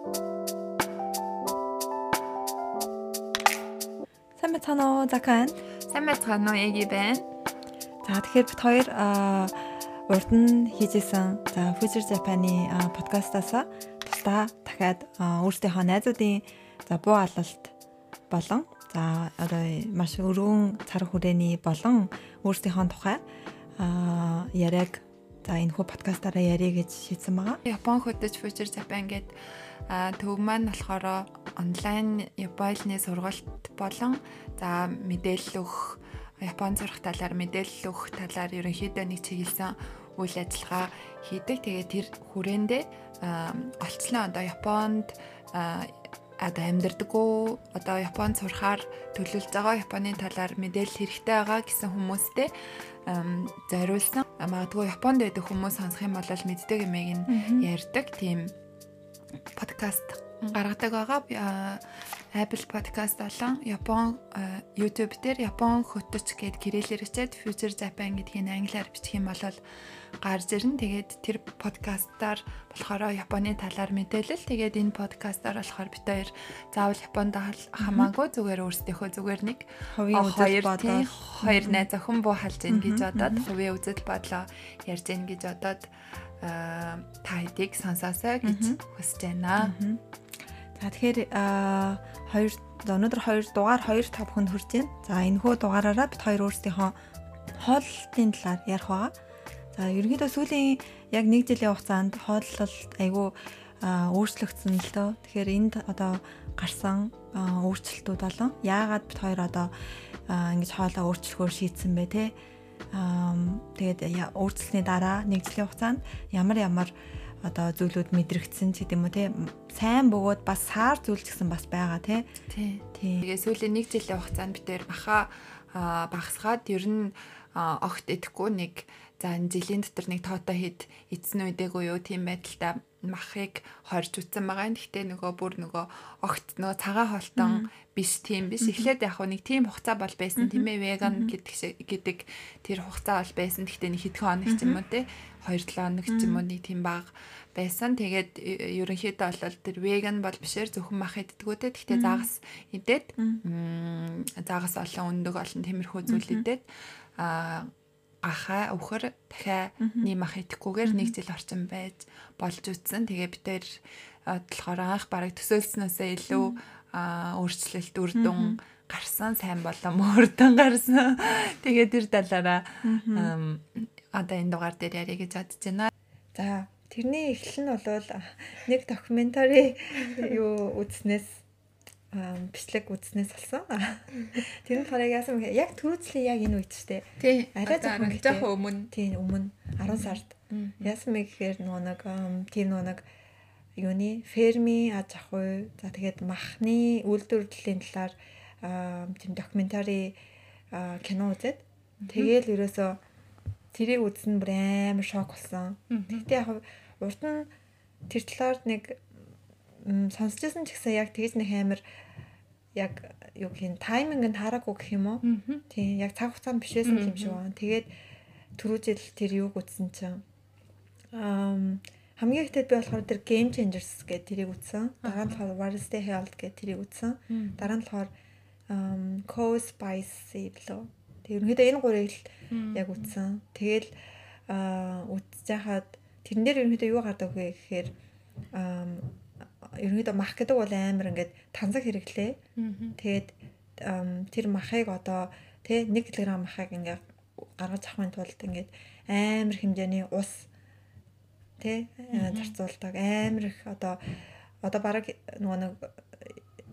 Сайн байна уу Закан? Сайн байна уу Эги байна. За тэгэхээр бид хоёр урд нь хийжсэн за Future Japan-ы подкастаас тусдаа дахиад өөрсдийнхөө найзуудын за буу алалт болон за одоо маш өргөн цар хүрээний болон өөрсдийнхөө тухай яриаг за энэ хүү подкастаараа ярих гэж шийдсэн байгаа. Япон хөдөж Future Japan гэдэг төв маань болохоор онлайн Японы сургалт болон за мэдээлэл өгөх Япон сурах талаар мэдээлэл өгөх талаар ерөнхийдөө нэг чиглэсэн үйл ажиллагаа хийдэг. Тэгээд тэр хүрээндээ олцлон одоо Японд одоо амьдардаггүй одоо Японд сурахаар төлөвлөж байгаа. Японы талаар мэдээлэл хэрэгтэй байгаа гэсэн хүмүүстэй зориулсан. Магадгүй Японд байдаг хүмүүс сонсох юм бол мэддэг юмыг нь ярьдаг. Тийм. Подкаст гаргадаг байгаа. Apple podcast болон Япон YouTube дээр Япон хөтөч гэд гэрээлэр хичээд Future Japan гэдгийг англиар бичих юм бол гарч ирнэ. Тэгээд тэр подкастаар болохоор Японы талаар мэдээлэл. Тэгээд энэ подкастаар болохоор бид хоёр заавал Японд хамаагүй зүгээр өөрсдийнхөө зүгээр нэг хувийн үзэл бодлоо хоёр найз охин буу халж ийн гэж бодоод хувийн үзэл бодлоо ярьж ийн гэж бодоод та хэдийг сонсоосоо гэж хүсэж байна. За тэгэхээр хоёр өнөөдөр хоёр дугаар 2 5 хүнд хүрч байна. За энэ хөө дугаараараа бид хоёр өөрсдийнхөө хооллолтын талаар ярих байгаа. За ерөнхийдөө сүүлийн яг 1 жилийн хугацаанд хооллолт айгүй өөрчлөгдсөн л дөө. Тэгэхээр энд одоо гарсан өөрчлөлтүүд болон яагаад бид хоёр одоо ингэж хоолоо өөрчлөхөөр шийдсэн бэ те. Аа тэгээд өөрчлөлтний дараа 1 жилийн хугацаанд ямар ямар одоо зүйлүүд мэдрэгдсэн ч гэдэм үү те сайн бөгөөд бас саар зүйл ч гэсэн бас байгаа те тий. Тэгээ сүүлийн нэг жилийн хугацаанд бид тэр баха багсгаад ер нь огт идэхгүй нэг за жилийн дотор нэг тоото хэд эцэн үдээгүй юу тийм байдалтай махыг хорж үтсэн байгаа. Гэхдээ нөгөө бүр нөгөө огт нөгөө цагаан холтон биш тийм биш. Эхлээд яг нэг тийм хугацаа бол байсан тийм ээ веган гэдэг гэдэг тэр хугацаа бол байсан. Гэхдээ нэг хэдхэн хоног ч юм уу те 2-7 хоног ч юм уу нэг тийм баг байсан. Тэгээд ерөнхийдөө бол тэр веган бол бишээр зөвхөн мах иддэггүй те. Гэхдээ загас идээд загас олон өндөг олон тиймэрхүү зүйл идээд а ахаа өвхөр дахиа нэмах идэхгүйгээр нэг жил орчим байж болж үтсэн. Тэгээ бид тэр болохоор анх бараг төсөөлснөөсөө илүү өөрчлөлт үрдүн гарсан сайн болоо мөрдөн гарсан. Тэгээ тэр талаараа одоо энэ дугаар дээр ярих гэж бодож байна. За тэрний эхлэл нь бол нэг докюментари юу үзснээс бичлэг үзснээс болсон. Тэр нь болохоор яасан бэ? Яг төрөөцлийн яг энэ үед штэ. Тий. Арай жоохон өмнө. Тий, өмнө 10 сард. Яасан бэ гэхээр нөгөө нэг тэр нөгөө нэг юуны ферми аж ахуй за тэгээд махны үйлдвэрлэлийн талаар тийм докюментари кино үзээд тэгээл ерөөсөө тэрийг үзсэн бүр амар шок болсон. Тэгтээ яг урд нь тэр талаар нэг сонсч байсан ч гэсэн яг тэгж нэг амар яг юу гэх юм тайминг нь хараагүй гэх юм уу? Тийм яг цаг хугацаанд биш байсан юм шиг байна. Тэгээд түрүү жил тэр юуг үзсэн чинь аа хамгийн ихтэй би болохоор тэр Game Changers гэдэг тэрийг үзсэн. Дараа нь болохоор is the Health гэдэг тэрийг үзсэн. Дараа нь болохоор Co Spicy билүү. Тэг ерөнхийдөө энэ гурыг л яг үзсэн. Тэгэл аа үзэж хахад тэрэн дээр ерөнхийдөө юу гардаг вэ гэхээр ерөнхийдөө мах гэдэг бол амар ингээд танзаг хэрэглээ. Тэгээд тэр махыг одоо тэ 1 кг махыг ингээд гаргаж авахын тулд ингээд амар хэмжээний ус тэ зарцуулдаг амар их одоо одоо бараг нөгөө нэг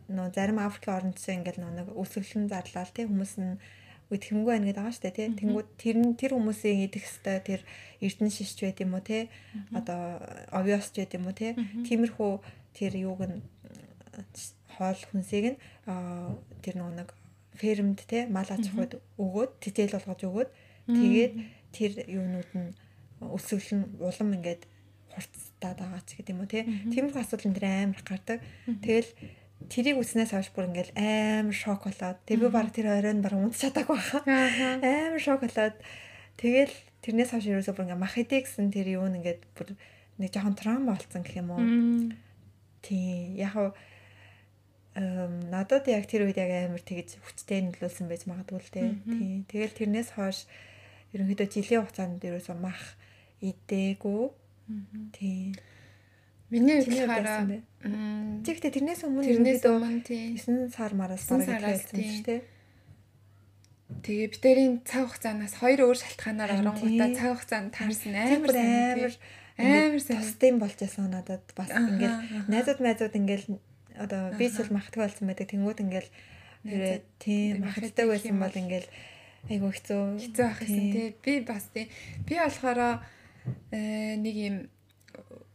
нөгөө зарим Африкийн орнодсон ингээд нөгөө нэг өсөглөн зарлал тэ хүмүүс нь үтгэмгүй байна гэдэг байгаа шүү дээ тий. Тэнгүүд тэр нь тэр хүмүүсийн идэх хэвээр тэр эрдэнэ шишч байт юм уу тий. Одоо овёс ч байт юм уу тий. Тиймэрхүү тэр юуг нь хоол хүнсийг нь тэр нэг фермд те мал аж ахуйд өгөөд тэтэл болгож өгөөд тэгээд тэр юунууд нь өсвөл нь улам ингээд хурцтаад байгаа ч гэдэг юм уу те тиймэрхүү асуудал энэ амар гардаг. Тэгэл тэрийг үснээс хойш бүр ингээл амар шок болоод тэг би баг тэр оройн баг унт чадаагүй баха амар шок болоод тэгэл тэрнээс хойш ерөөсөө бүр ингээ мах идэ гэсэн тэр юу нэгээд бүр нэг жоохон травма болсон гэх юм уу Тийм яг хав эм надад яг тэр үед яг амар тэгж хүчтэй нөлөөлсөн байж магадгүй л дээ. Тийм. Тэгэл тэрнээс хойш ерөнхийдөө жилийн хугацаанд ерөөсөө мах идээгүй. Тийм. Миний хувьдаараа Тэгтээ тэрнээс өмнө тэрнээс өмнө тийм 9 сар мараас бараг хэлсэн шүү дээ. Тэгээ битэрийн цаг хугацаанаас хоёр өөр шалтгаанаар оронгуудаа цаг хугацаанд таарсан амар амар амар тусдын болж байсан надад бас ингээл найзууд майзууд ингээл одоо би сул махтгүй болсон байдаг. Тэнгууд ингээл тийм махтдаг байсан бол ингээл айгу хэцүү. хэцүү байх гэсэн тий. Би бас тий. Би болохоор э, нэг юм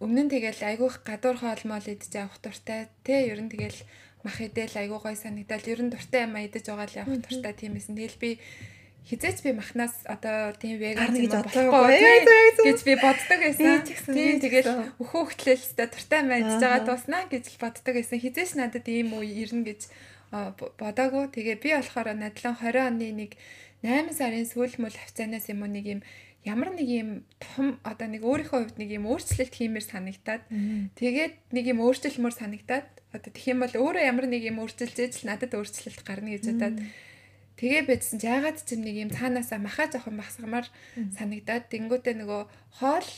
өмнө нь тэгэл айгүйх гадуур хоолмол идэж явах дуртай. Те ер нь тэгэл мах идэл айгуу гой санагдал. Ер нь дуртай юм идэж байгаа л явах дуртай тиймээсэн тэгэл би хизээч би махнаас одоо тийм веган гэж бодохгүй гэж би боддог байсан. Тийм тэгэл өхөө хөтлөлстэй дуртай байж байгаа туснаа гэж л боддог байсан. Хизээч надад ийм үе ирнэ гэж бодоагүй. Тэгээ би болохоор надлан 20 оны нэг 8 сарын сүүл мөл хавцаанаас юм уу нэг юм ямар нэг юм том одоо нэг өөрийнхөө хувьд нэг юм өөрчлөлт хиймээр санагтаад тэгээд нэг юм өөрчлөлмөр санагтаад одоо тэгэх юм бол өөрөө ямар нэг юм өөрчилж л надад өөрчлөлт гарна гэж бодоод тэгээ байдсан ч яагаад ч нэг юм цаанаасаа махаа жоохон багсгамаар санагдаад тэнгуүтээ нөгөө хоол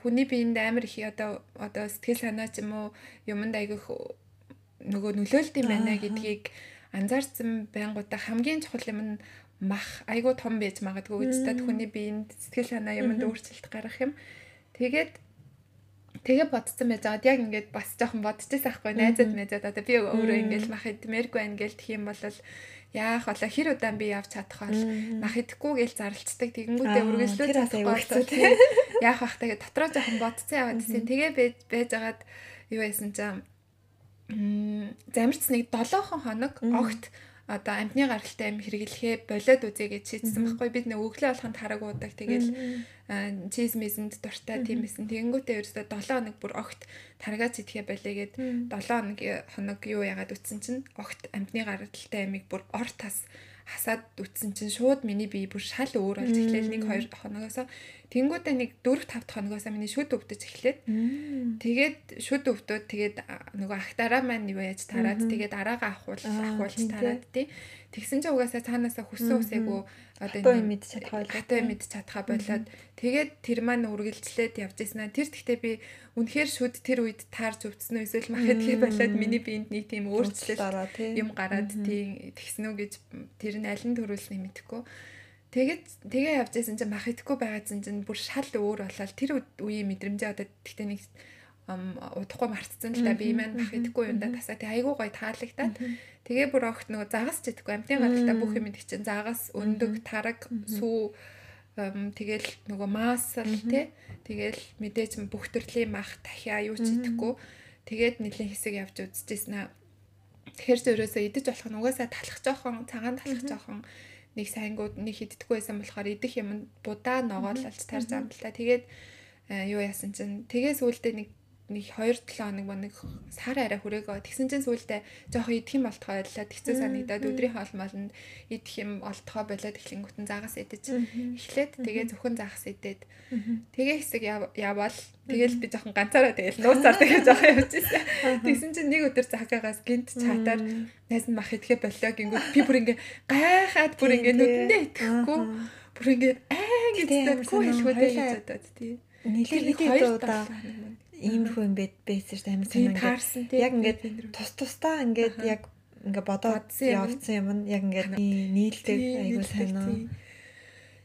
хүний биед амар их одоо одоо сэтгэл санаа ч юм уу юмд айгүйх нөгөө нөлөөлт юм байна гэдгийг анзаарсан байнгуудаа хамгийн чухал юм нь мах айгуу том байж магадгүй үстэд хүний биеинд сэтгэл санаа юмд өөрчлөлт гарах юм. Тэгээд тэгээ бодсон байж байгаад яг ингээд бас жоохон бодчихсан байхгүй найзад мэдээд одоо би өөрөө ингээд мах идмээргүй байна гэл тэх юм бол яах вэ? Хэр удаан би явж чадах бол мах идэхгүй гэл зарлцдаг. Тэгэнгүүтээ үргэлжлүүлж чадахгүй яах вэ тэгээ дотроо жоохон бодсон яваад тийм тэгээ байж байгаад юу байсан чинь замирц нэг 7 хоног огт одоо амтны гаралтай юм хэрэглэхээ болоод үзье гэж шийдсэн байхгүй. Бид нэг өглөө болохын тараг уудаг. Тэгэл чиз мизэнд дуртай тийм эсэн тэгэнгүүтээ ерөөсөө 7 хоног бүр огт таргаа зэтгэе болоо гэд 7 хоног хоног юу яагаад үтсэн чинь? Огт амтны гаралтай амиг бүр ор тас хасаад үтсэн чинь. Шууд миний бие бүр шал өөр болж эхлэв. Нэг 2 хоногоос Тэнгүүдээ нэг 4 5 дахь хоногоос миний шүд өвдөж эхлээд тэгээд шүд өвдөөд тэгээд нөгөө ахтараа маань юу яаж тараад тэгээд араага ахуул ахуулж тараад тий. Тэгсэн чинь угаасаа цаанаасаа хүссэн үсээгүү одоо энэ мэд чадхаа хатаа мэд чадхаа болоод. Тэгээд тэр маань үргэлжлээд явж ирсэн. Тэр тэгтээ би үнэхээр шүд тэр үед таарч өвдсөн үү эсвэл мах идэх болоод миний биед нэг тийм өөрчлөлт юм гараад тий тэгсэн үү гэж тэр нь аль нь төрүүлснэ мэдэхгүй. Тэгээд тэгээ явж байсан чинь мах идэхгүй байгаадсан чинь бүр шал өөр болоод тэр үеийн мэдрэмжээ одоо тэгтээ нэг удахгүй мартцсан л да би маань мах идэхгүй юм да тасаа. Тэг айгуу гой таалагдаад. Тэгээ бүр огт нөгөө загас ч идэхгүй амтны гадалтай бүх юм идэх чинь загас өндөг тараг сүү тэгэл нөгөө маасл те тэгэл мэдээж бүх төрлийн мах дахиа юу ч идэхгүй тэгээд нэлээд хэсэг явж үзчихсэн аа. Тэгэхээр ч өрөөсөө идэж болох нь угаасаа талах жоохон цагаан талах жоохон нэг сайнгууд нэг хиддэггүй байсан болохоор идэх юм будаа ногоол алж тарж амталтаа. Тэгээд э, юу яасан чинь тэгээ сүултээ нэг нэг 2 7 хоног нэг сар арай хүрээгөө тэгсэн чинь сүултээ жоохон идэх юм болтгоо байлаа. Тэгцээ санагдаад өдрийн хоолмолнд идэх юм олдгоо болоод эхлэнгүүтэн загас идэж. Эхлээд тэгээ зөвхөн загас идээд. Тэгээ хэсэг яваал. Тэгэл би жоохон ганцаараа тэгэл нууцаар тэгээ жоохон явж ирсэн. Тэгсэн чинь нэг өдөр цагаагаас гинт чатаар найз нь мах идэхэ болоо гингүүд би бүр ингээ гайхаад бүр ингээ нүдэндээ итгэхгүй бүр ингээ аа гэж таггүй хэлхүүдээ гэж бодоод тий. Нилээ хэд удаа иймэрхүү юм байд байсан шүү дээ амар санаа. Яг ингээд тус тустаа ингээд яг ингээ бодоод явцсан юм нь яг ингээд нийлдэг айгуу сайн аа.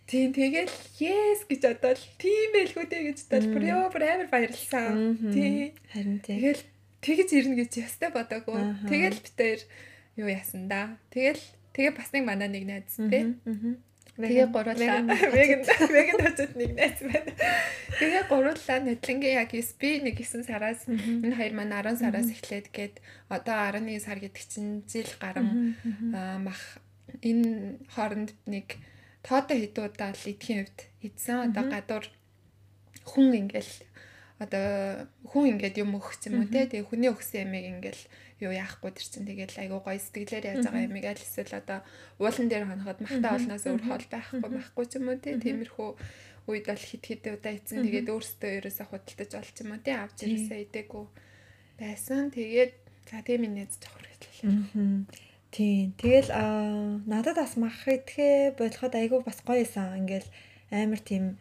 Тийм тэгэл yes гэж бодоод тийм байлгүйдээ гэж бүр ёо бүр амар баярлсан. Тийм. Харин тэгэл тэгж ирнэ гэж ястай бодоагүй. Тэгэл битээр юу яасан да. Тэгэл тэгээ бас нэг манай нэг найз тий. Тэгээ гурлаа. Веган веган хажууд нэг найз байна. Тэгээ гурлаа нотлонгийн яг 9 би нэг 9 сараас энэ хоёр маань 10 сараас эхлээд гээд одоо 11 сар гэдэг чинь жил гарам мах энэ хооронд нэг тоодо хэд удаа л идэхийн хувьд идсэн. Одоо гадуур хүн ингээл одоо хүн ингээд юм өгч юм уу те. Тэгээ хүний өгсөн ямиг ингээл юу яахгүй тэр чинь тэгэл айгуу гоё сэтгэлээр яаж байгаа юмыг аль эсвэл одоо уулан дээр хоноход махта олноос өөр хоол байхгүй байхгүй ч юм уу тий тиймэрхүү үед бол хит хит удаа ийцэн тэгээд өөртөө ерөөсө худалдаж олч юм уу тий авч ерөөсө идээгүй байсан. Тэгээд за тийм минь жоохон хэрэглээ. Тийм. Тэгэл аа надад бас мах идэхэ болоход айгүй бас гоё исэн. Ингээл амар тийм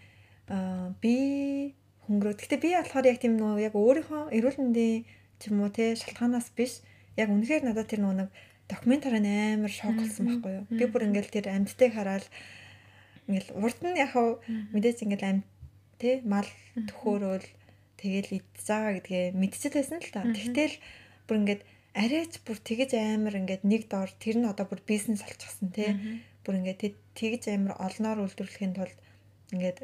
аа би хөнгөрөө. Гэтэ би болохоор яг тийм нөө яг өөрийнхөө эрүүл мэндийн ч юм уу те шалтгаанаас биш. Яг үнэхээр надад тэр нэг докюментари амар шок болсон байхгүй юу. Би бүр ингээл тэр амьдтайг хараад ингээл урд нь яг мэдээж ингээл амьд те мал төхөөрөөл тэгэл идэж байгаа гэдгээ мэдчихэл байсан л та. Тэгтэл бүр ингээд арайч бүр тэгэж амар ингээд нэг доор тэр нь одоо бүр бизнес болчихсон те. Бүр ингээд тэгэж амар олноор үйлдвэрлэхийн тулд ингээд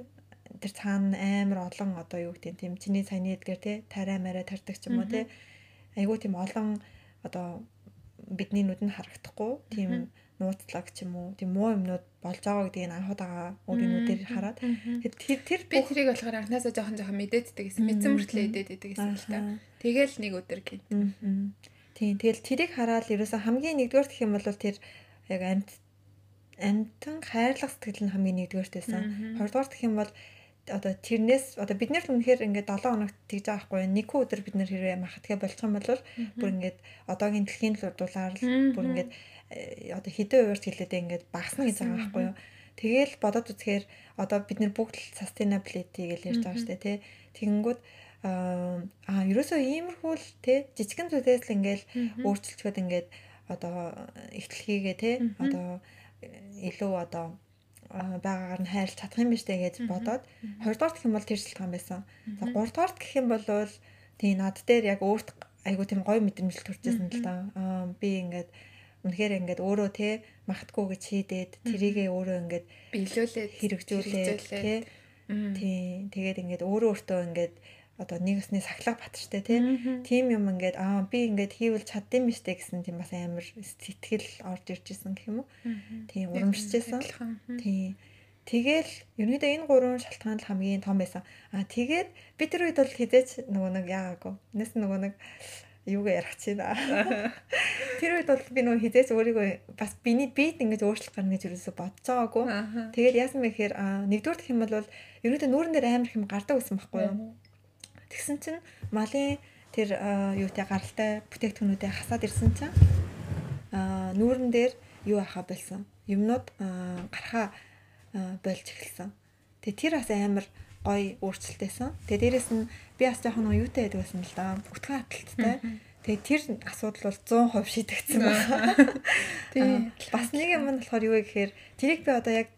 тэр цаана амар олон одоо юу гэдэг тийм чиний саяны эдгээр те тарай мараа тардаг ч юм уу те. Айгуу тийм олон одоо бидний нүдэнд харагдахгүй тийм нууцлаг ч юм уу тийм муу юмнууд болж байгаа гэдгийг анхудаага өөрийн нүдээр хараад. Тэр тэр би тэрийг болохоор анхнаасаа жоохон жоохон мэдээддэг гэсэн мэдсэн мөртлөө идээд идэг гэсэн л та. Тэгэл нэг өдөр гин. Тийм тэгэл тэрийг хараад ерөөсөн хамгийн нэгдүгээр гэх юм бол тэр яг амьд амьтан хайрлах сэтгэл нь хамгийн нэгдүгээртэйсэн. Хоёрдугаар гэх юм бол одоо тэрнээс одоо бид нэр үнэхээр ингээд 7 хоногт тэгж байгаа хгүй нэг өдөр бид нэр хэрэг махатгэ юм бол бүр ингээд одоогийн дэлхийн дулаар л бүр ингээд э, одоо хэдэн хуваарч хэлээд ингээд багасна гэж байгаа байхгүй юу. Тэгэл бодоод үзэхээр одоо бид нэр бүгд sustainability гэж ярьж байгаа дээ тий. Тэгэнгүүт аа ерөөсөө иймэрхүү л тий жижигэн зүйлээс л ингээд өөрчилчөөд ингээд одоо ихтлхийгээ тий. Одоо илүү одоо байгаагаар нь хайрлах чадах юм биш үү гэж бодоод хоёрдугаар гэх юм бол тэр шалтгаан байсан. За гуравдугаар гэх юм бол тий над дээр яг өөрт айгу тийм гоё мэдрэмж төржсэн л да. Аа би ингээд үнэхээр ингээд өөрөө те магтгүй гэж хийдээд тэрийгээ өөрөө ингээд биелүүлээд хэрэгжүүлээд. Тий. Тэгээд ингээд өөрөө өөртөө ингээд одоо нэг усны сахлах батчтай тийм юм ингээд аа би ингээд хийвэл чаддсан биз дээ гэсэн тийм бас амар сэтгэл орж ирж исэн гэх юм уу. Тийм урамшижсэн. Тийм. Тэгэл ерөнхийдөө энэ гурван шалтгаан л хамгийн том байсан. Аа тэгээд би тэр үед бол хизээч нөгөө нэг яагаагүй. Нэс нөгөө нэг юугаа ярих чинь. Тэр үед бол би нөгөө хизээч өөрийгөө бас биний бит ингэж өөрчлөх гарна гэж юусоо бодож байгаагүй. Тэгээд яасан бэ гэхээр нэгдүгээр гэх юм бол ерөнхийдөө нүүрэн дээр амар хэм гардаг байсан байхгүй юу? Тэгсэн чинь малын тэр юутай гаралтай бүтээгдэхүүнүүдээ хасаад ирсэн чинь аа нүүрэн дээр юу ахаа болсон. Юмнууд гарахаа болж эхэлсэн. Тэгээ тэр бас амар гоё өөрчлөлттэйсэн. Тэгээ дээрэс нь би бас жоохон нөө юутай байдаг байсан л да. Бүтгэн аталттай. Тэгээ тэр асуудал бол 100% шийдэгдсэн байна. Тийм. Бас нэг юм нь болохоор юу вэ гэхээр тэрийг би одоо яг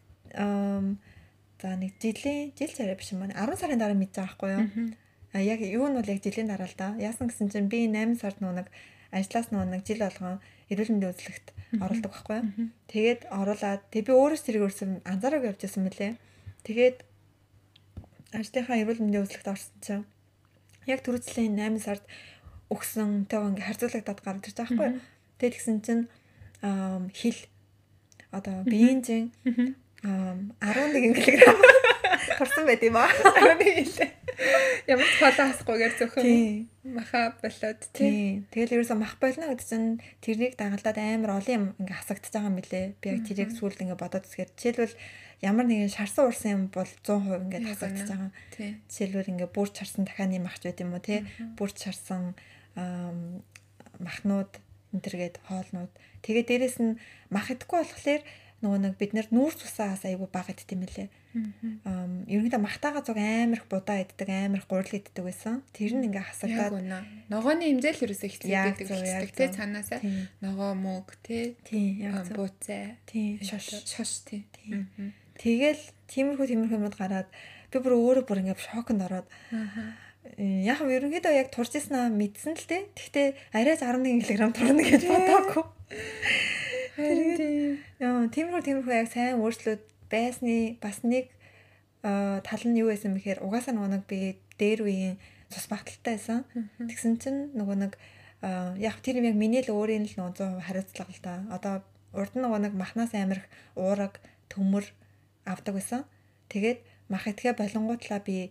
за нэг жилийн жил царай биш юм байна. 10 сарын дараа мэдэж байгаа байхгүй юу? А яг юу нь бол яг жилийн дараа л да. Яасан гэсэн чинь би 8 сард нэг ажлаас нэг жил болгон эрүүл мэндийн үзлэгт оролдог байхгүй. Тэгээд оруулаад тэг би өөрөөс тэрийг өрсөн анзаараагүй явж байсан мөлий. Тэгээд ажлынхаа эрүүл мэндийн үзлэгт орсон чинь яг түрүүцлийн 8 сард өгсөн тэйг ингээ харьцуулагдаад гарч ирж байгаа байхгүй. Тэгээд тэгсэн чинь хил одоо биеийн чин 11 кг турсан байт юм аа. 11 хил. Ямар ч фоло хасахгүйгээр зөвхөн маха болоод тий. Тэгэл ерөөсө мах болно гэдэг чинь тэрнийг дагалдаад амар олон юм ингээ хасагдчихж байгаа билэ. Би яг тэрийг сүүлд ингээ бодоод үзэхээр жишээлбэл ямар нэгэн шарсан уурсан юм бол 100% ингээ хасагдчихж байгаа. Жишээлбэл ингээ бүрч харсан дахианы махч байт юм уу тий. Бүрч харсан махнууд энэ төргээд хоолнууд. Тэгээ дээрэс нь мах идэхгүй болохоор нөгөө нэг бид нар нүүрс усаас айгүй бага идэх юм лээ. Аа ерөнхийдөө махтаага зуг амирх будаа иддэг, амирх гурил иддэг байсан. Тэр нь ингээ хасагдаад ногооны хэмжээл ерөөсөө ихлэдэг болчихдаг тий цаанаасаа ногоо мөг тий бууцаа тий шош. шош. Тий. Тэгэл тиймэрхүү тиймэрхүү юмуд гараад би бүр өөрөө бүр ингээ шоконд ороод яг нь ерөнхийдөө яг турж ирсэн мэдсэн л тий. Гэхдээ арайч 11 кг турна гэж бодоагүй. Харин тийм. Яа, тиймэрхүү тиймэрхүү яг сайн өөрчлөлт байсны бас нэг тал нь юу байсан бэхээр угаасаа нөгөө нэг би дээр үеийн цус багталтай байсан. Тэгсэн чинь нөгөө нэг яг тэр юм яг миний л өөрийн л 100% хариуцлага л да. Одоо урд нь нөгөө нэг махнаас амирх уураг төмөр авдаг байсан. Тэгээд мах итгэ болонгуутлаа би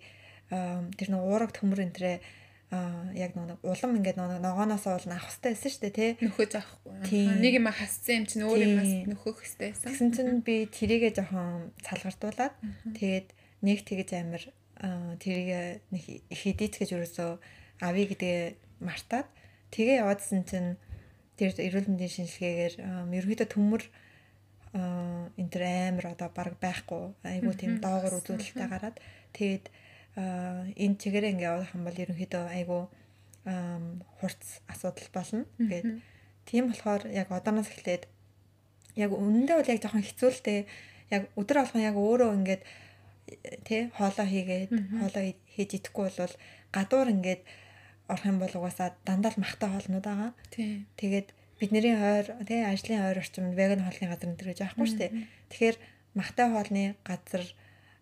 тэр нэг уураг төмөр энтрээ а яг нэг улам ингээд нэг ногооноос уулна авах хэрэгтэй байсан шүү дээ тий. Нөхөж авахгүй. Нэг юм хассан юм чинь өөр юм нөхөх хэрэгтэй байсан. Тэгсэн чинь би тэрийгээ жоохон салгартуулаад тэгээд нэг тэгэж амир тэрийг нэг хидийц гэж ерөөсөө авъя гэдэг мартаад тэгээ яваадсэн чинь тэр эрүүл мэндийн шинжилгээгээр ерөөдөө төмөр энэ төр амар одоо баг байхгүй айгуу тийм доогор үзүүлэлттэй гараад тэгээд энэ чигээрээ ингээ явах юм бол ерөнхийдөө айгуу хурц асуудал болно. Тэгээд тийм болохоор яг одооноос эхлээд яг үнэндээ бол яг жоохон хэцүү л дээ. Яг өдөр болгон яг өөрөө ингээд тий хоолоо хийгээд хоолоо хийж идэхгүй бол гадуур ингээд орох юм бол угаасаа дандаа л махтай хоолнууд байгаа. Тэгээд бидний ойр тий ажлын ойр орчимд веган хоолны газар энэ гэж байхгүй шүү дээ. Тэгэхээр махтай хоолны газар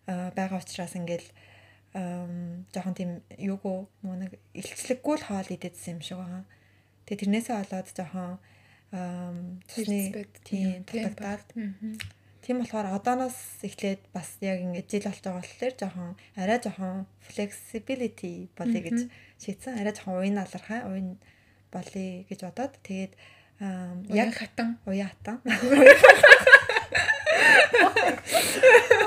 байгаа учраас ингээл жоохон тийм юугүй нөгөө нэг илчлэггүй л хоол идэдсэн юм шиг байгаа. Тэгээ тэрнээсээ болоод жоохон цусны тийм татагдаад тийм болохоор одооноос эхлээд бас яг ингэж жил болж байгаа болохоор жоохон арай жоохон flexibility болъё гэж шийдсэн. Арай жоохон уян алархаа уян болъё гэж бодоод тэгээд яг хатан. уян хатан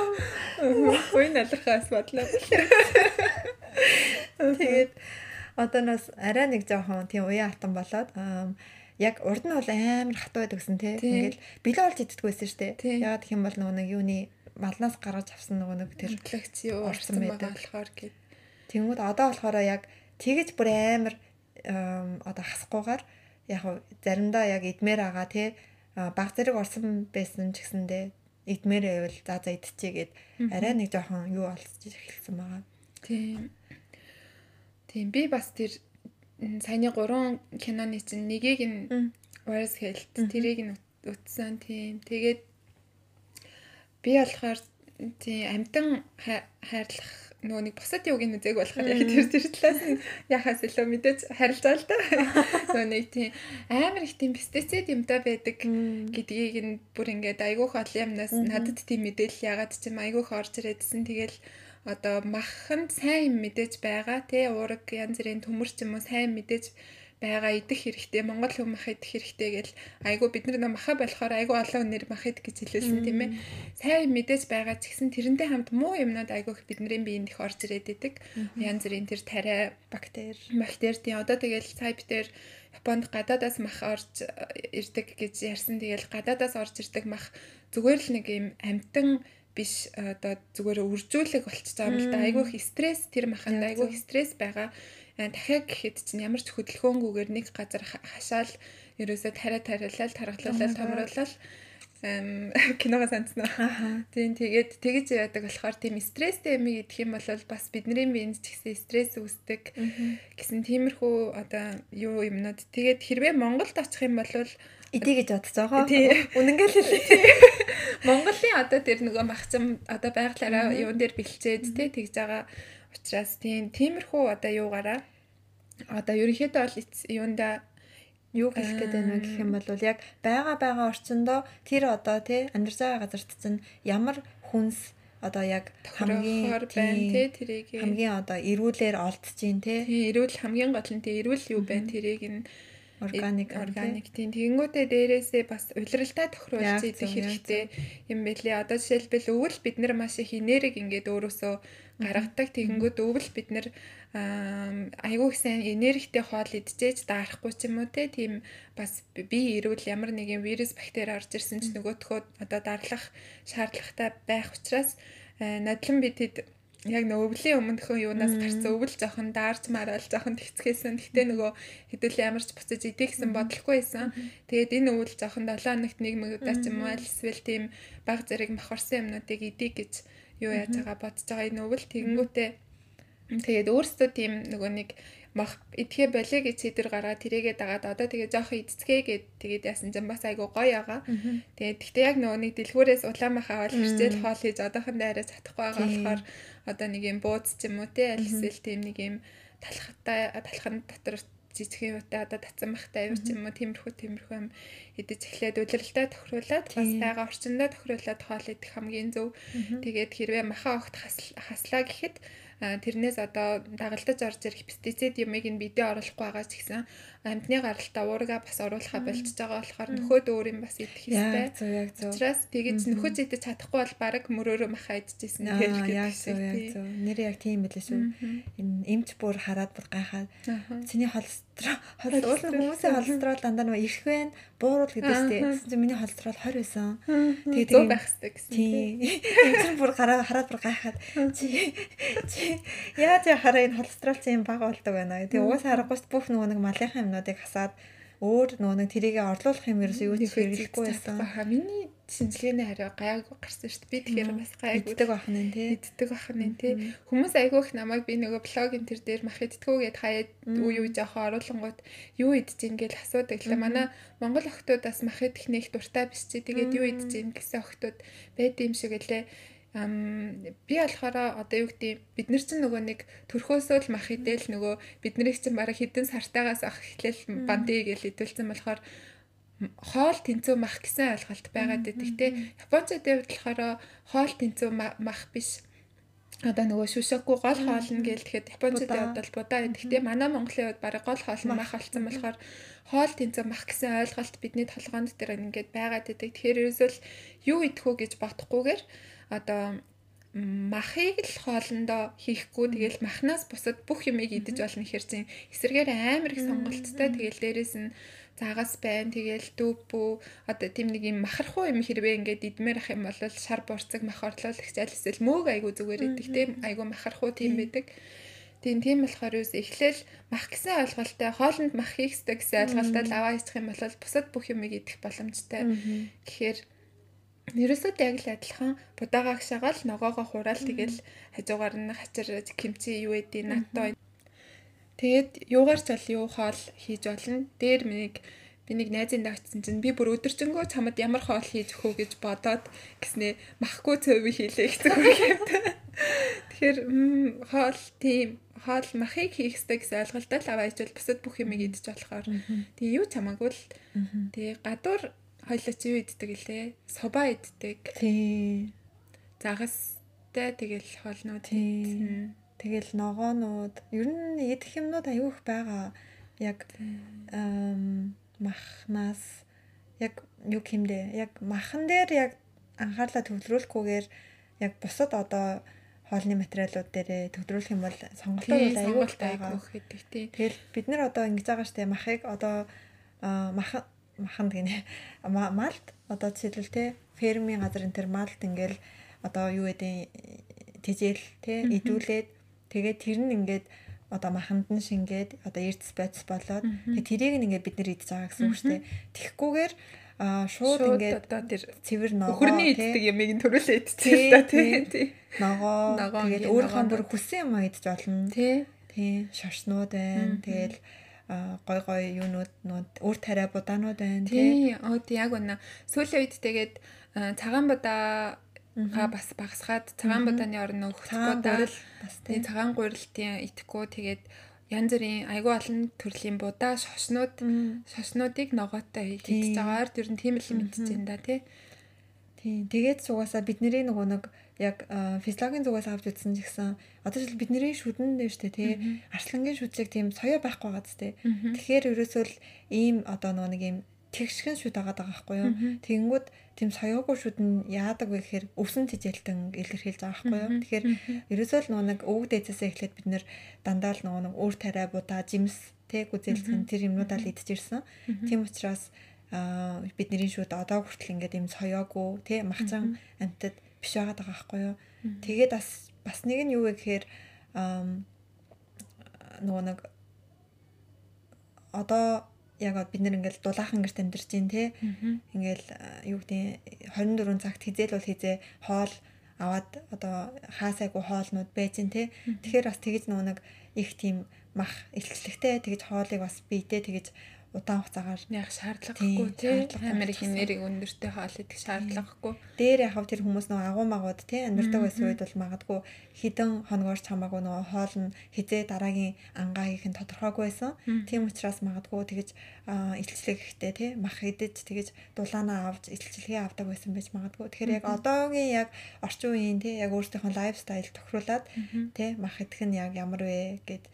Уян алархаас бодлоо. Тэгээд одооноос арай нэг жоохон тийм уян хатан болоод яг урд нь бол амар хатуу байдаг гэсэн тий. Ингээл билээ олж иддэг байсан шүү дээ. Ягаад гэх юм бол нөгөө нэг юуны малнаас гаргаж авсан нөгөө нэг тэр лекц юу орсон байгаа болохоор гэд. Тэнгүүд одоо болохоор яг тэгэж бүр амар одоо хасахгүйгээр яг заримдаа яг идмээр байгаа тий баг зэрэг орсон байсан ч гэсэндээ идмээр байвал за за идчихье гэд арай нэг жоохон юу олж эхэлсэн байгаа. Тийм. Тийм би бас тэр саяны гурван киноны чинь нэгийг нь Where's Health тэрийг нь утсан тийм. Тэгээд би болохоор тийм амтан хайрлах нөгөө нэг бусад юугийн үзег болохоор яг тэр тэр талаас нь яхаас илүү мэдээж харилцаа л да. Нөгөө нэг тийм амар их тийм пестицид юмтай байдаг гэдгийг нь бүр ингээд айгүйх олон юмнаас надад тийм мэдээлэл ягаад ч юм айгүйх орж ирээдсэн. Тэгэл одоо маханд сайн мэдээж байгаа тий уураг янз бүрийн төмөр ч юм уу сайн мэдээж байгаа идэх хэрэгтэй Монгол хүн мах идэх хэрэгтэй гэл айгу бид нар маха болохоор айгу олон хүнээр мах идэх гэж хэлсэн тийм ээ. Сайн мэдээж байгаа ч гэсэн тэрнтэй хамт муу юмнууд айгу их бидний биеинд их орж ирээд идэг. Янз бүрийн тэр тариа бактери бактери тий одоо тэгэл сая битэр Японд гадаадаас мах орж ирдэг гэж ярьсан. Тэгэл гадаадаас орж ирдэг мах зүгээр л нэг юм амтан биш одоо зүгээр үржүүлэг болчихж байгаа юм л да. Айгу их стресс тэр маханд айгу их стресс байгаа. Э, дахиад гэхэд чинь ямар ч хөдөлгөөнгүйгээр нэг газар хашаал ерөөсөө тариа тариалал тархалуулал томруулал эм кинога санснаа. Тийм тэгээд тэгэж яадаг болохоор тийм стресстэй юм идэх юм бол бас бидний биед ч гэсэн стресс үүсдэг гэсэн тиймэрхүү одоо юу юмнууд. Тэгээд хэрвээ Монголд очих юм бол идэ гэж байгаа. Үнэнгээл хэлээ. Монголын одоо тэр нөгөө махцам одоо байгалаараа юун дээр бэлчээд тий тэгж байгаа учраас тийм тиймэрхүү одоо юугаараа. Одоо ерөнхийдөө бол юунда юу хэлэх гээд байна гэх юм бол яг байгаа байгаа орчиндөө тэр одоо тий амьдарч байгаа газарт чинь ямар хүнс одоо яг хамгийн байна тий тэрийг. хамгийн одоо эрүүлэр олдчихин тий. Эрүүл хамгийн гол нь тий эрүүл юу байна тэрийг нь органик органик тийм тэгэнгүүтээ дээрээсээ бас улиралтай тохируулж идэх хэрэгтэй юм бэлээ. Одоо жишээлбэл өвөл бид нар маш их энерги ингээд өөрөөсөө гаргадаг. Тэгэнгүүт өвөл бид нар айгүй их сайн энергитэй хоол идчихэж даарахгүй ч юм уу те. Тийм бас би эрүүл ямар нэгэн вирус бактери орж ирсэн ч нөгөөтхөө одоо дарлах шаардлагатай байх учраас надлан бид хэд яг нөгөө өвлийн өмнөхөө юунаас гарсан өвөл жоохон даарч марал жоохон тэгцгээсэн. Гэтэ нөгөө хэдүүлээ ямарч буцаж идэх гэсэн бодлохгүй байсан. Тэгээд энэ өвөл жоохон 7 хоногт нэг мөгөдөө ч юм уу альсвэл тийм баг зэрэг махарсан юмнуудыг идэх гэж юу яаж байгаа бодож байгаа энэ өвөл тэгэнгүүтээ. Тэгээд өөрөөсөө тийм нөгөө нэг мах идэхэ болиё гэж сэдвэр гаргаад тэрийгээ дагаад одоо тэгээ жоохон идцгээ гэд тэгээд яасан ч бас айгу гоё байгаа. Тэгээд тэгтээ яг нөгөө нэг дэлгүүрээс улаан мах аваад хэрцээл хоол хийж одоохон дайраа чадахгүй байгаа болохоор одоо нэг юм бууз ч юм уу те аль эсвэл тийм нэг юм талхтай талхан дотор жижигхэн юутай одоо татсан махтай юу ч юм уу тиймэрхүү тиймэрхүү юм идэж эхлээд удиралтай тохируулаад бас байгаа орчиндөө тохируулаад хоол идэх хамгийн зөв. Тэгээд хэрвээ маха огт хаслаа гэхэд тэрнээс одоо дагалдаж орж ирэх пестицид юмыг нь бидээ оруулахгүй байгаа ч гэсэн амьтны гаралтаа уурга бас оруулахаа болчихж байгаа болохоор нөхөд өөр юм бас идэх хэрэгтэй. Яг зөв. Учираас тэгэж нөхөд идэж чадахгүй бол баг мөрөөрөө маха идчихсэн юм. Яг зөв яг зөв. Нэр яг тийм байлээ шүү. Энэ эмч бүр хараад бүр гайхаад. Цэний холс холестерол уул нь хүмүүсийн холестерол дандаа нэг ирэх вэ бууруул гэдэгс тээ. Тэгсэн миний холестерол 20 байсан. Тэгээд тийм байх хэрэгтэй гэсэн. Тийм. Тэр бүр гараа хараад бүр гайхаад чи чи яаж яхаараа энэ холестерол чинь бага болдог байна. Тэгээ угаасаа харахгүй бүх нөгөө нэг малынхаа юмнуудыг хасаад өөр нөгөө нэг тэрийг орлуулах юм ерөөсөө юу ч хэрэглэхгүй байсан. Баха миний шинжилгээний хариу гайгүй гарсан шүү дээ. Би тэгэхээр бас гайгүй иддэг байх нь тий. Иддэг байх нь тий. Хүмүүс айгүйх намайг би нөгөө блогийн тэр дээр мах идтгүүгээд хаяад уу юу жоохон оруулангууд юу идэж ийн гэж асуудаг. Тэгээ манай Монгол охтуудаас мах идэх нэг дуртай биш чи тэгээд юу идэж ийн гэсэн охтууд байд юм шиг ам би болохоор одоо юу гэдэг бид нар чинь нөгөө нэг төрхөөсөө л мах идэл нөгөө биднийг чинь бараг хідэн сартаагаас ах эхлээл бандий гэж идэвхсэн болохоор хоол тэнцүү мах гэсэн ойлголт байгаад байдаг те. Японд дээр болохоор хоол тэнцүү мах биш. Одоо нөгөө шүшэхгүй гол хоол нь гээл тэгэхэд Японд дээр бол будаа байдаг те. Манай Монголын хувьд бараг гол хоол нь мах болсон болохоор хоол тэнцүү мах гэсэн ойлголт бидний толгоонд дээр ингээд байгаад байдаг. Тэгэхээр ерөөсөл юу идэх үү гэж бодохгүйгээр одоо махыг л хоолндоо хийхгүй. Тэгэл махнаас бусад бүх юмыг идэж болно хэр чин эсэргээр амар их сонголттой. Тэгэл дээрэс нь загас байна. Тэгэл дүүпүү одоо тийм нэг юм махархуу юм хэрвээ ингээд идмээр ах юм бол шар бурцаг мах орлуулагч аль эсвэл мөөг айгу зүгээр идэг тийм айгу махархуу тийм байдаг. Тийм тийм болохоор юус эхлээл мах гэсэн ойлголттой хоолнд мах хийх ёстой гэсэн ойлголттой аваа хийчих юм бол бусад бүх юмыг идэх боломжтой. Тэгэхээр Нэрээсөө яг л адилхан. Будаагаа гшаагаал ногоогоо хураал тэгэл хажуугаар нь хачир кимчи юу эдийн наттой. Тэгээд юугаар ч бол юу хоол хийж болно. Дээр минийг би нэг найзын дагчсан чинь би бүр өдөржингөө чамд ямар хоол хийж өгөө гэж бодоод гэснээ махгүй цөв хийлээ гэсэн үг юм. Тэгэхээр хоол тийм хоол махыг хийх ёстой гэсэн ойлголттой л аваач бол бусад бүх юмыг идэж болохоор. Тэгээ юу чамаагүй л. Тэгээ гадуур чи юу иддэг гэлээ? Соба иддэг. Тий. Загастай тэгэл хоолнууд. Тий. Тэгэл ногоонууд ер нь идэх юмнууд аюух байгаа. Яг махнаас яг юу гэмдэ? Яг махан дээр яг анхаарлаа төвлөрүүлэхгүйгээр яг бусад одоо хоолны материалууд дээр төвлөрүүлэх юм бол сонголтууд аюул байгаа. Тэгэл бид нар одоо ингэж байгаа штэ махыг одоо махан маханд гинэ малт одоо жишээлбэл те фермийн газар энэ төр малт ингээл одоо юу гэдэг тижэл те идүүлээд тэгээд тэр нь ингээд одоо маханд нь шингээд одоо эрдэс байц болоод тэгээд тэрийг нь ингээд бид нар идж байгаа гэсэн үг шүү дээ. Тэгхгүйгээр а шууд ингээд одоо тэр цэвэр ногоо хөрний иддэг ямиг нь төрүүлээ идчихсэн л та тий. Ногоо тэгээд өөрийнхөө бүр хүссэн юм идж болно. Тий. Тий. Шашнууд байна. Тэгэл гой гой юунууд нууд өөр тариа будаанууд байна тий. Оо тий яг үнэ. Сүүлийн үед тэгээд цагаан будаа га бас багсгаад цагаан будааны орно өгөхгүй даа. Бас тий цагаан гурилтын итгэхгүй тэгээд янз бүрийн айгүй олон төрлийн будаа шошнууд шошнуудыг ногоотой хийж байгаагаар тэр нь тийм л мэдчихээн да тий. Тий. Тэгээд сугаасаа бидний нөгөө нэг яг физиологийн зүгээс авч үзсэн ч гэсэн одоо жишээл бидний шүдэн дээр штэ тий арслангийн шүдлэг тийм соёо байхгүй байгаа зү. Тэгэхээр ерөөсөө л ийм одоо нөгөө нэг ийм тэгшгэн шүд байгаа даа байхгүй юу. Тэгэнгүүт тийм соёогүй шүд нь яадаг вэ гэхээр өвсөн тижэлтэн илэрхийлж байгаа байхгүй юу. Тэгэхээр ерөөсөө л нөгөө нэг өвөг дээдсээс эхлээд бид нэр дандаа л нөгөө нэг өөр тариа будаа жимс тий гүзэлцэн тэр юмнуудаа л идэж ирсэн. Тийм учраас бидний шүд одоо хүртэл ингээд ийм соёогүй тий махцан амтад биш байгаа даа байхгүй юу. Тэгээд бас бас нэг нь юу вэ гэхээр нөгөө нэг одоо яг бид нэр ингээл дулаахан гэрт амьдарч байна те. Ингээл юу гэдэг 24 цагт хизээл бол хизээ хоол аваад одоо хаасайгүй хоолнууд байж гэн те. Тэгэхээр бас тэгэж нөгөө нэг их тийм мах илчлэгтэй тэгэж хоолыг бас биедээ тэгэж удаан хугацаагаар яг шаардлагагүй тий амар их нэрийг өндөртэй хоол идэх шаардлагагүй. Дээр яг тэр хүмүүс нөгөө агуу магууд тий амьдардаг байсан үед бол магадгүй хідэн хоногоор ч хамаагүй нөгөө хоол нь хизээ дараагийн ангаа хийх нь тодорхойгүй байсан. Тийм учраас магадгүй тэгэж илчлэг ихтэй тий мах идэж тэгэж дулаанаа авч илчлэгээ авдаг байсан байж магадгүй. Тэгэхээр яг одоогийн яг орчин үеийн тий яг өөрсдийнхөө лайфстайл тохируулаад тий мах идэх нь яг ямар вэ гэд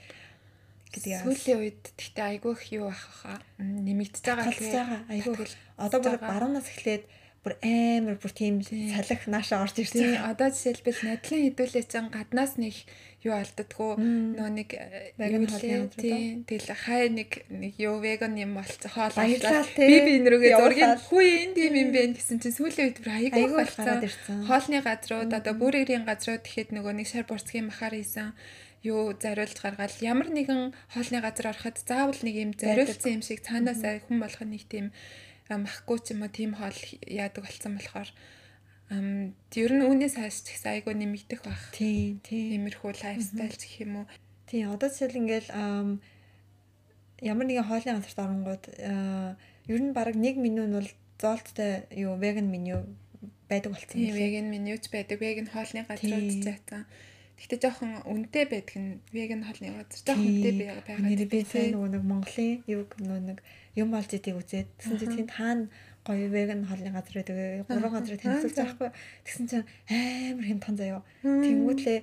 гэдэг. Сүүлийн үед тэгтээ айгүй их юу ах хаа нэмэгдэж байгаа байгаа. Айгүй одоо бүр баруунаас эхлээд бүр амар бүр тийм салхи нааша орж ирсэн. Одоо жишээлбэл найдлан хідүүлээ чин гаднаас нэг юу алддаггүй. Нөө нэг хоолны тийм тэгэл хай нэг нэг юу веган юм болцоо хоол ажиллаа би би энэрүүгээ зургийг хүү энэ тийм юм бэ гэсэн чинь сүүлийн үед бүр аягүй болцсон. Хоолны газрууд одоо бүрээрийн газрууд гэхэд нөгөө нэг шар бурцгийн махаар хийсэн юу зариулж гаргаад ямар нэгэн хоолны газар ороход заавал нэг юм зариулсан юм шиг цаанаас хүн болох нэг тийм махгүй ч юм уу тийм хоол яадаг болсон болохоор ам ер нь үүнээс хойш ч ихсэн айгу нэмэгдэх баг. Тийм, тийм. Иймэрхүү лайфстайл гэх юм уу. Тийм, одоо жишээл ингээл ямар нэгэн хоолны газарт оронгууд ер нь баг 1 меню нь бол зоолттой юу веган меню байдаг болсон. Тийм, веган менюч байдаг. Веган хоолны газрууд зайсан. Гэхдээ жоохон үнэтэй байдаг нь веган хоолны газар. Жоохон үнэтэй байгаа. Нэр би сайн нөгөө нэг Монголын юу нөгөө нэг юм болж идийг үзээд тэгсэн чинь тэнд хаана гоё веган хоолны газар байдаг. Гурван газар танилцуулж байхгүй. Тэгсэн чинь амар хямдхан заяа. Тэнгүүтлээ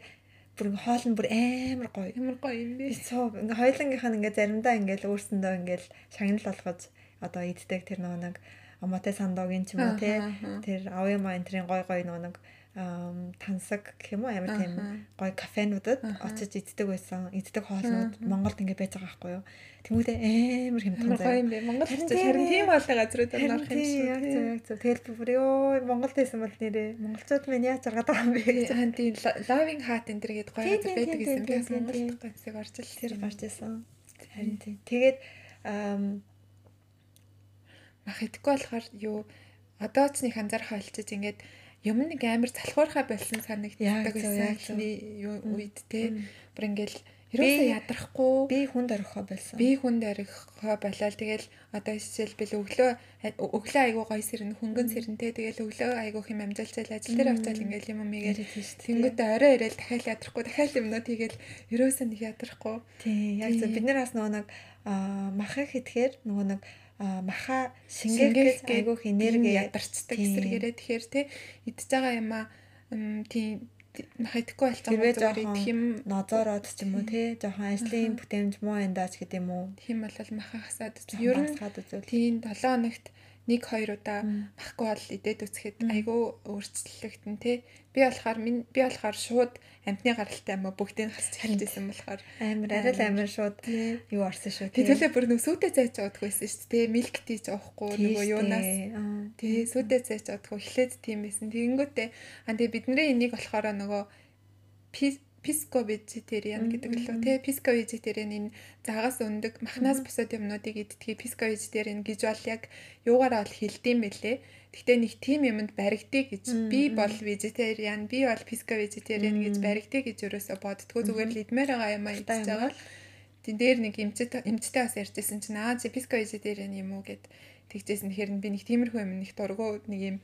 бүр хоол нь бүр амар гоё. Амар гоё юм бэ. Цоо ингээ хоёлынгийнх нь ингээ заримдаа ингээл өөрсөндөө ингээл шагнал болгож одоо иддэг тэр нөгөө нэг омоте сандогийн ч юм уу те тэр авьяа маянтрын гой гой нөгөө нэг тансаг гэх юм уу амар тийм гоё кафенуудад очиж иддэг байсан. Иддэг хоолнууд Монголд ингэ байж байгаа байхгүй юу. Тэмүүтээ амар хэмтэн заяа. юм бэ. Монгол ч харин тийм хоолны газрууд орох юм шиг. Яг зөв яг зөв. Тэгэл бүр ёо Монголд байсан бол нэрээ монголчууд минь яаж жаргаад байгаа юм бэ. Аа тийм loving heart энэ төр гээд гоё газар байдаг гэсэн би Монголд гацыг орж ил тэр гарч исэн. Харин тийм. Тэгээд мах идэхгүй болохоор юу одоо ч нэг анзаарах ойлцож ингээд юм нэг амар залхуурхаа болсон санагддаг байсан. Эхний үед те бүр ингээл Ерөөсөө ядрахгүй. Би хүнд орхихоо болсон. Би хүнд орхихоо болоод тэгэл одоо жишээлбэл өглөө өглөө айгуу гой сэрнэ хөнгөн сэрнтэй тэгэл өглөө айгуу хэм амжилттай ажил дээр очиад ингээл юм ийгээд тэнгүүтээ орой ирээл дахиад ядрахгүй дахиад юмнууд хийгээл ерөөсөө нэг ядрахгүй. Тийм яг зөв. Бид нар бас нөгөө нэг махыг хитгэхээр нөгөө нэг маха шингээхээс айгүйх энерги ядарчдаг эсрэгээрээ тэгэхээр те идж байгаа юм а тийм хайдаггүй болчихсон хэрвээ жоохон юм нозоороод ч юм уу те жоохон ажлын бүтээмж муу эндаач гэдэг юм уу? Тийм бол маха хасаад ер нь тийм 7 хоногт нэг хоёр удаа махгүй бол идээд үсгэхэд айгүй өөрчлөлтөн тий би болохоор би болохоор шууд амтны гаралтай юм бүгдийг хасч хэлж исэн болохоор амар арай л амар шууд юу орсон шүү тий төлөө бүр нөө сүйдэ зайч авдаг байсан шүү дээ милк тий ч авахгүй нөгөө юунаас тий сүйдэ зайч авдаг эхлээд тийм байсан. Тэгэнгүүтээ аа тэгээ бидний энийг болохоор нөгөө писко вегетариан гэдэг лөө. тий писко вегетариан энэ загаас өндөг махнаас бусад юмнуудыг идтгий писко вегетариан гэж бол яг юугаараа бол хэлдэм мэлээ. Гэхдээ нэг тим юмд баригдъя гэж. Би бол вегетариан би бол писко вегетариан гэж баригдъя гэж өрөөсө боддгоо. Зүгээр л идмээр байгаа юм аа идэж байгаа. Тэн дээр нэг эмчтэй эмчтэй бас ярьжсэн чинь аа писко вегетариан юм уу? гэд тэгжсэн. Тэгэхээр би нэг тиймэрхүү юм нэг дургу нэг юм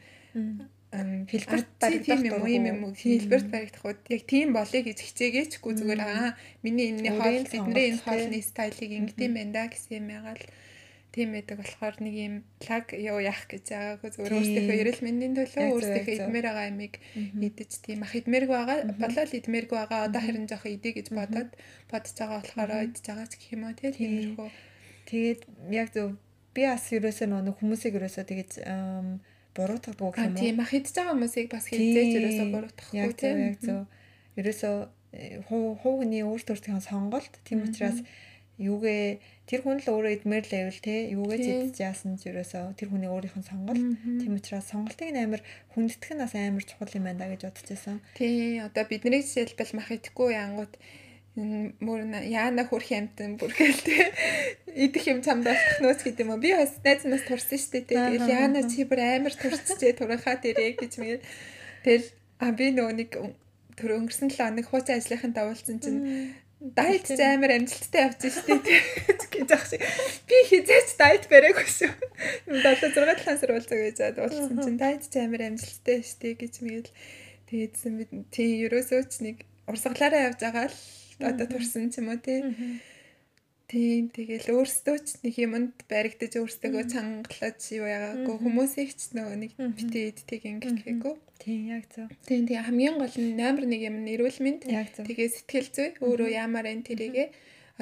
хэлбэрт баригдах юм уу юм уу? Хэлбэрт баригдах уу? Яг тийм болъё гэж хичээгээчгүй зүгээр аа миний энэ хоол бидний энэ хоолны стайлыг ингэдэм байна да гэсэн юм ягаал. Тийм байдаг болохоор нэг юм лаг юу яах гэж байгаагүй зүгээр. Өөрсдийнхөө эрүүл мэндийн төлөө өөрсдийнхөө идмээр байгаа ямиг идэж тийм ах. Идмээргүй байгаа болол идмээргүй байгаа. Одоо харин жоох идэ гэж бодоод бодож байгаа болохоор идэж байгаа ч гэх юм уу тиймэрхүү. Тэгээд яг зөв би бас ерөөсөө нэг хүмүүсийг ерөөсөө тэгэж буруутгахгүй гэх юм уу? Тийм ах идж байгаа хүмүүсийг бас хизээж ерөөсөө буруутгахгүй тийм. Яг зөв. Ерөөсөө хуу хуугны өөрт өөртөө сонголт. Тийм учраас юугээ тэр хүн л өөрөө идмээр л байвал те юугээ зэдэж яасан ч ерөөсөө тэр хүний өөрийнх нь сонголт. Тийм учраас сонголтыг амар хүндэтгэх нь бас амар чухал юм байна да гэж бодчихсон. Тий, одоо бидний жишээлбэл мах идэхгүй янгууд мөр яана хөрх юмтан бүрхэлтэй идэх юм чамд болох нөөц гэдэг юм уу? Би бас найз нас турсан шүү дээ тэгэл яана чи бүр амар турцжээ туранхаа дээрээ гэж мэд тэгэл а би нөгөө нэг төр өнгөрсөн 7 хоног хуучин ажлынханд давуулсан чинь дайт амар амжилттай явж штэ гэж ах шиг. Би хизээч дайт бариаггүй шүү. 7 6 талаас суулцаа гэж дуулсан чинь дайт амар амжилттай штэ гэж мэд тэгээдсэн бид тий ерөөсөө ч нэг урсгалаараа явж байгаа л одоо турсан ч юм уу тий. Тийм тэгэл өөрсдөө ч нэг юмд баригдаж өөрсдөө чангалаж юу яагаагүй хүмүүсийг ч нөгөө нэг битээ идтийг ингэхгээгүй. Тийм яг зөв. Тийм тийм хамгийн гол нь номер 1 юм нэрүүл мэнд. Тэгээ сэтгэл зүй өөрөө яамаар энэ тэрийгээ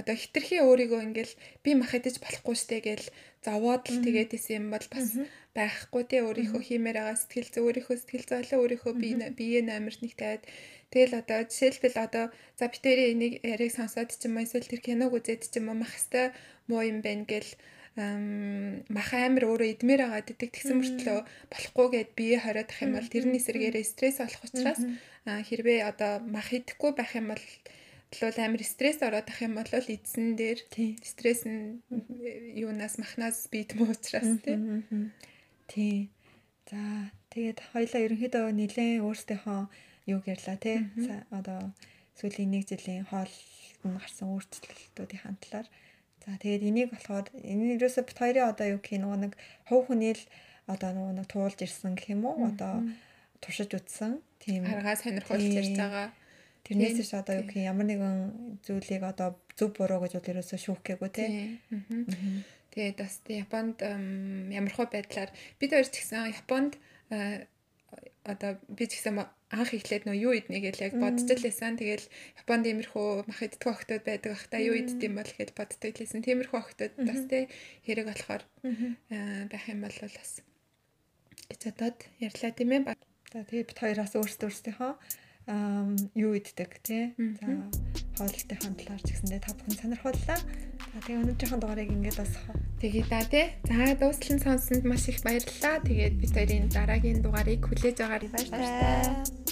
одоо хитрхи өөрийгөө ингээл би мах идэж болохгүй штэ гэл зовоод л тэгээд исэн юм бол бас байхгүй тий өөрийнхөө хиймээр байгаа сэтгэл зүй өөрийнхөө сэтгэл зоолоо өөрийнхөө биеэ номер нэг тавиад тэгэл одоо жишээлбэл одоо за битэрийн энийг яриг сонсоод ч юм уу эсвэл тэр киног үзээд ч юм уу мах хэвээр муу юм байна гэл мах амир өөрөө идмээр байгаа гэдэг тэгсэн мөртлөө болохгүй гэд бие хориодох юм бол тэрний сэргээрээ стресс олох учраас хэрвээ одоо мах идэхгүй байх юм бол бол амар стресс ороод ах юм бол эзэн дээр стресс нь юунаас махнаас бийдмүү учраас тий. За тэгээд хоёлаа ерөнхийдөө нэлээд өөрсдийнхөө юг ярьла тий. Одоо сүүлийн нэг жилийн хоолд нь гарсан өөрчлөлтүүдийн хандлаар За тэгээд энийг болохоор энэ ерөөсө бит хоёрын одоо юу гэх нөгөө нэг хувь хүний л одоо нөгөө нэг туулж ирсэн гэх юм уу? Одоо туршиж үтсэн. Тийм. Аргаа сонирхолж ирж байгаа. Тэрнээс ч одоо юу гэх ямар нэгэн зүйлийг одоо зөв буруу гэж бол ерөөсө шүүх гээгүй тий. Тэгээд бас Японд ямархуу байдлаар бид хоёр ч гэсэн Японд одоо би ч гэсэн анх эхлээд нөө юу иднэ гэж яг бодож л байсан. Тэгэл Японд иймэрхүү мах иддэг охтууд байдаг ах та юу идд юм бол гэж боддог лээсэн. Тиймэрхүү охтууд бас тэ хэрэг болохоор байх юм бол бас гэж бодоод ярьлаа тийм ээ. За тэгээ бид хоёроос өөрсдөө өөрсдийнхөө юу иддэг тий. За хоолтой хандлаар ч гэсэндээ та бүхэн сонирхоллоо. За тэгээ өнөөдрийнхөө дугаарыг ингээд бас тэгээ да тий. За дуустал нь сонссонд маш их баярлалаа. Тэгээд бид хоёрын дараагийн дугаарыг хүлээж аваарай. Баярлалаа.